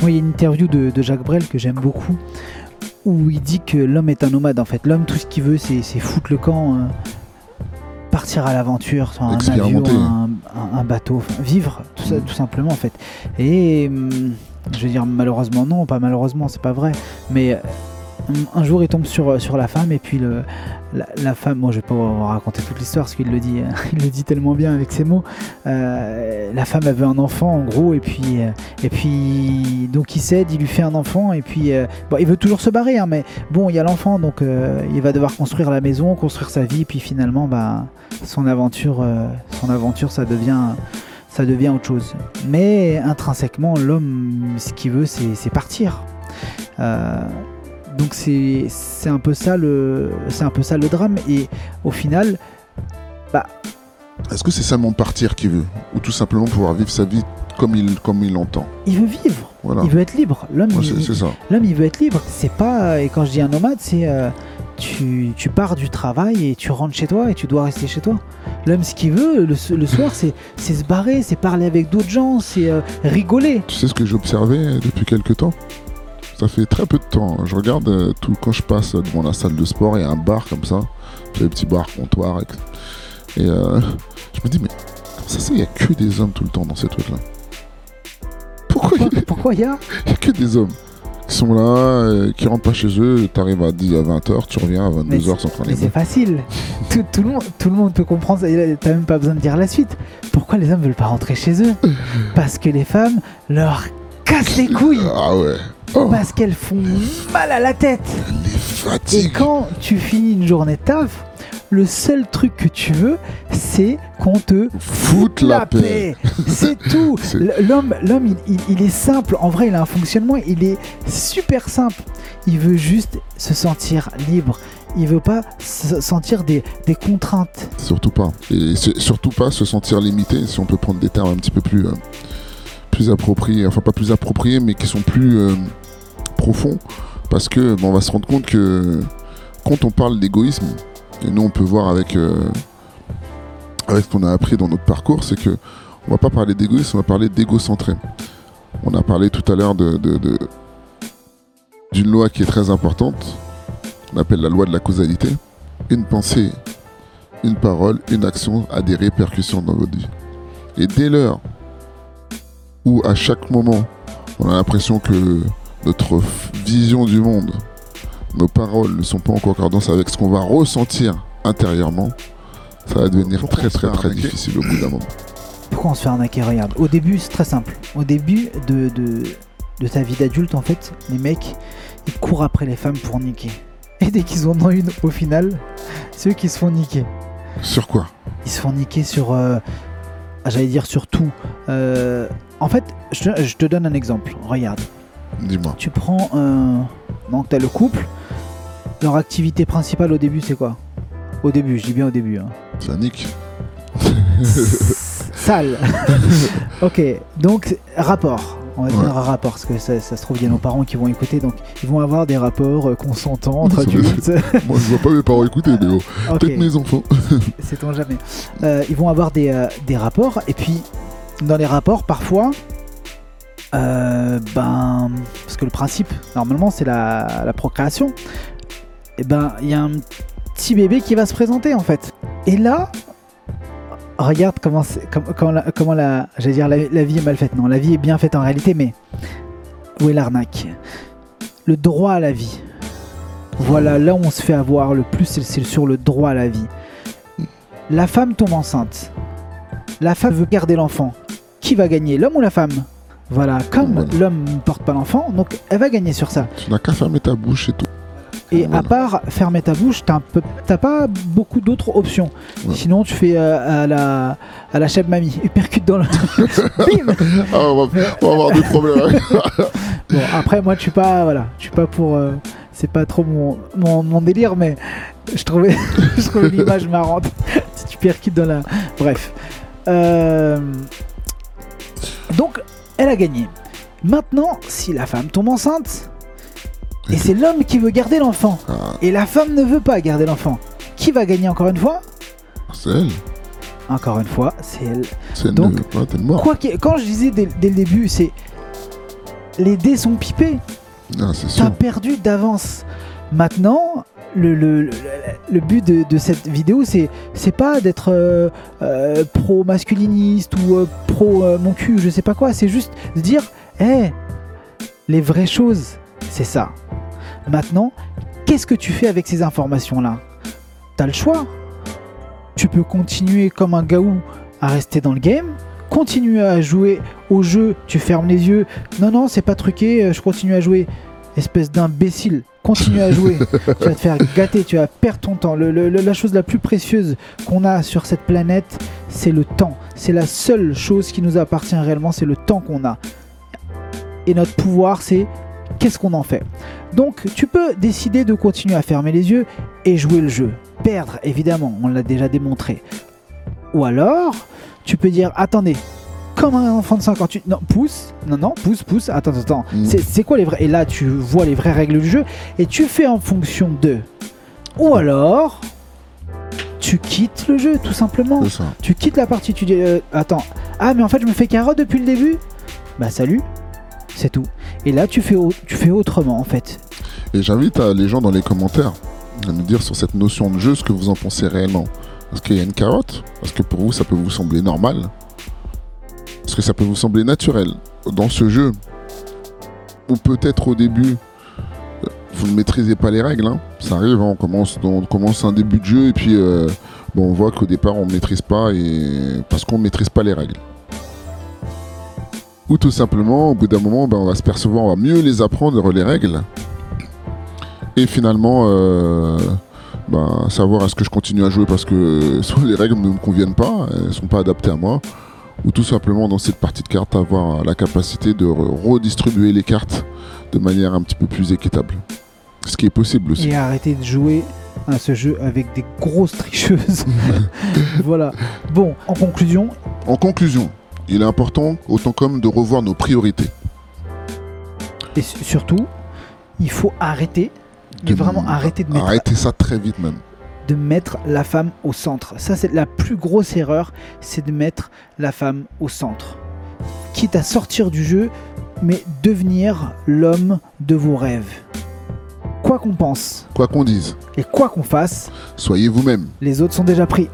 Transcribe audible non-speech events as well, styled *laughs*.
Moi, il y a une interview de, de Jacques Brel que j'aime beaucoup où il dit que l'homme est un nomade en fait. L'homme, tout ce qu'il veut, c'est c'est foutre le camp, euh, partir à l'aventure, sur un avion, un, un- un bateau, vivre, tout, ça, Mm. tout simplement en fait. Et hum, je veux dire, malheureusement, non, pas malheureusement, c'est pas vrai, mais un jour il tombe sur, sur la femme et puis la, femme, moi je vais pas vous raconter toute l'histoire parce qu'il le dit, *laughs* il le dit tellement bien avec ses mots. Euh, la femme avait un enfant en gros et puis euh, et puis donc il cède, il lui fait un enfant et puis euh, il veut toujours se barrer, hein, mais bon il y a l'enfant donc euh, il va devoir construire la maison, construire sa vie puis finalement bah son aventure, euh, son aventure ça devient ça devient autre chose. Mais intrinsèquement l'homme ce qu'il veut c'est partir. Donc c'est c'est un peu ça le c'est un peu ça le drame et au final Est-ce que c'est seulement partir qu'il veut Ou tout simplement pouvoir vivre sa vie comme il, comme il l'entend il veut vivre, Voilà. il veut être libre. L'homme Ouais, il-. L'homme, il veut être libre. C'est pas. Et quand je dis un nomade, c'est. euh, tu, tu pars du travail et tu rentres chez toi et tu dois rester chez toi. L'homme, ce qu'il veut le, le soir, c'est c'est se barrer, c'est parler avec d'autres gens, c'est euh, rigoler. Tu sais ce que j'ai observé depuis quelques temps? Ça fait très peu de temps. Je regarde euh, tout quand je passe devant la salle de sport, il y a un bar comme ça. Il des petits bars, comptoirs. Et, et, euh, je me dis, mais comment ça c'est, il n'y a que des hommes tout le temps dans ces trucs-là Pourquoi il Pourquoi- il y a *laughs* n'y a que des hommes qui sont là, euh, qui rentrent pas chez eux, t'arrives à 10 à 20h, tu reviens à 22h sans faire Mais les c'est facile. *laughs* Tout, tout le monde, tout le monde peut comprendre. ça. T'as même pas besoin de dire la suite. Pourquoi les hommes veulent pas rentrer chez eux? *laughs* Parce que les femmes leur cassent les couilles. Ah ouais. Oh, Parce qu'elles font mal à la tête. les Et quand tu finis une journée de taf, le seul truc que tu veux, c'est qu'on te Foute la paix. *laughs* C'est tout. *laughs* L'homme, l'homme, il, il- il est simple. En vrai, il a un fonctionnement. Il est super simple. Il veut juste se sentir libre. Il veut pas se sentir des, des contraintes. Surtout pas. Et surtout pas se sentir limité, si on peut prendre des termes un petit peu plus, euh, plus appropriés, enfin pas plus appropriés, mais qui sont plus euh, profonds. Parce que bon, on va se rendre compte que quand on parle d'égoïsme, et nous on peut voir avec, euh, avec ce qu'on a appris dans notre parcours, c'est que on va pas parler d'égoïsme, on va parler d'égocentré. On a parlé tout à l'heure de, de- de- d'une loi qui est très importante, on appelle la loi de la causalité. Une pensée une parole, une action a des répercussions dans votre vie. Et dès l'heure où à chaque moment on a l'impression que notre vision du monde, nos paroles ne sont pas en concordance avec ce qu'on va ressentir intérieurement, ça va devenir Pourquoi très très très difficile au bout d'un moment. Pourquoi on se fait arnaquer Regarde, au début, c'est très simple. Au début de, de, de ta vie d'adulte, en fait, les mecs, ils courent après les femmes pour niquer. Et dès qu'ils en ont une, au final, c'est eux qui se font niquer. Sur quoi? Ils se font niquer sur. euh, ah, J'allais dire sur tout. Euh, en fait, je te, je te donne un exemple. Regarde, Dis-moi. tu prends. un donc, t'as le couple. Leur activité principale au début, c'est quoi? Au début, je dis bien au début. hein. Ça nique. *laughs* Sale. *laughs* ok, donc rapport. On va Ouais. dire un rapport, parce que ça, ça se trouve, il y a nos parents qui vont écouter, donc ils vont avoir des rapports euh, consentants adultes. *laughs* Moi je vois pas mes parents écouter, mais peut-être mes enfants. sait-on jamais. Euh, ils vont avoir des, euh, des rapports, et puis dans les rapports, parfois, euh, ben, parce que le principe, normalement, c'est la, procréation, et ben, il y a un petit bébé qui va se présenter en fait. Et là, regarde comment, comment, la, comment dire la, vie est mal faite. Non, la vie est bien faite en réalité, mais où est l'arnaque? Le droit à la vie. Voilà, là où on se fait avoir le plus, c'est sur le droit à la vie. La femme tombe enceinte. La femme veut garder l'enfant. Qui va gagner, l'homme ou la femme Voilà, comme Voilà. l'homme ne porte pas l'enfant, donc elle va gagner sur ça. Tu n'as qu'à fermer ta bouche et tout. Et à part fermer ta bouche, t'as un peu- t'as pas beaucoup d'autres options. Ouais. Sinon, tu fais euh, à la à la chef mamie, et percute dans le. *laughs* Bim Ah, on va, on va avoir des problèmes. *laughs* Bon, après, moi, je suis pas voilà, je suis pas pour. euh, c'est pas trop mon, mon, mon délire, mais je trouvais, *laughs* je trouvais l'image marrante. si tu percutes dans la. Bref. Euh, Donc, elle a gagné. Maintenant, si la femme tombe enceinte, et c'est l'homme qui veut garder l'enfant, Ah, et la femme ne veut pas garder l'enfant, qui va gagner encore une fois? C'est elle. Encore une fois, c'est elle. C'est elle Donc, ne veut pas, t'es mort. Quoi qu'il- quand je disais dès, dès le début, c'est les dés sont pipés. Ah, c'est T'as perdu d'avance. Maintenant, le, but de, cette vidéo, c'est pas d'être euh, euh, ou euh, pro euh, mon cul, je sais pas quoi. C'est juste de dire, hé, les vraies choses, c'est ça. Maintenant, qu'est-ce que tu fais avec ces informations-là? T'as le choix. Tu peux continuer comme un gaou à rester dans le game, continuer à jouer au jeu, tu fermes les yeux. Non, non, c'est pas truqué, je continue à jouer. Espèce d'imbécile, continue à jouer. tu vas te faire gâter, tu vas perdre ton temps. La chose la plus précieuse qu'on a sur cette planète, c'est le temps. C'est la seule chose qui nous appartient réellement, c'est le temps qu'on a. Et notre pouvoir, c'est qu'est-ce qu'on en fait. Donc, tu peux décider de continuer à fermer les yeux et jouer le jeu. Perdre, évidemment, on l'a déjà démontré. Ou alors, tu peux dire attendez, comme un enfant de 58. Non, pousse, non, non, pousse, pousse, attends, attends, attends. Mm. C'est- quoi les vrais. Et là, tu vois les vraies règles du jeu et tu fais en fonction de. Ou alors, tu quittes le jeu, tout simplement. C'est ça. Tu quittes la partie, tu dis euh, attends, ah, mais en fait, je me fais carotte depuis le début Bah, salut, c'est tout. Et là, tu fais, tu fais autrement, en fait. Et j'invite à- les gens dans les commentaires à nous dire sur cette notion de jeu ce que vous en pensez réellement. Est-ce qu'il y a une carotte? Est-ce que pour vous ça peut vous sembler normal Est-ce que ça peut vous sembler naturel dans ce jeu Ou peut-être au début euh, vous ne maîtrisez pas les règles. hein. Ça arrive, hein, on, commence on commence un début de jeu et puis euh, on voit qu'au départ on ne maîtrise pas et parce qu'on ne maîtrise pas les règles. Ou tout simplement, au bout d'un moment, ben, on va se percevoir, on va mieux les apprendre, les règles. Et finalement, euh, ben, savoir est-ce que je continue à jouer parce que soit les règles ne me conviennent pas, elles sont pas adaptées à moi, ou tout simplement dans cette partie de cartes avoir la capacité de re- redistribuer les cartes de manière un petit peu plus équitable. Ce qui est possible aussi. Et arrêter de jouer à ce jeu avec des grosses tricheuses. *laughs* voilà. Bon, en conclusion, En conclusion, il est important, autant comme de revoir nos priorités. et su- surtout, il faut arrêter, mais De- vraiment arrêter de mettre, Arrêtez ça très vite même. De mettre la femme au centre. Ça, c'est la plus grosse erreur, c'est de mettre la femme au centre. Quitte à sortir du jeu, mais devenir l'homme de vos rêves. Quoi qu'on pense Quoi qu'on dise, et quoi qu'on fasse, soyez vous-même. les autres sont déjà pris.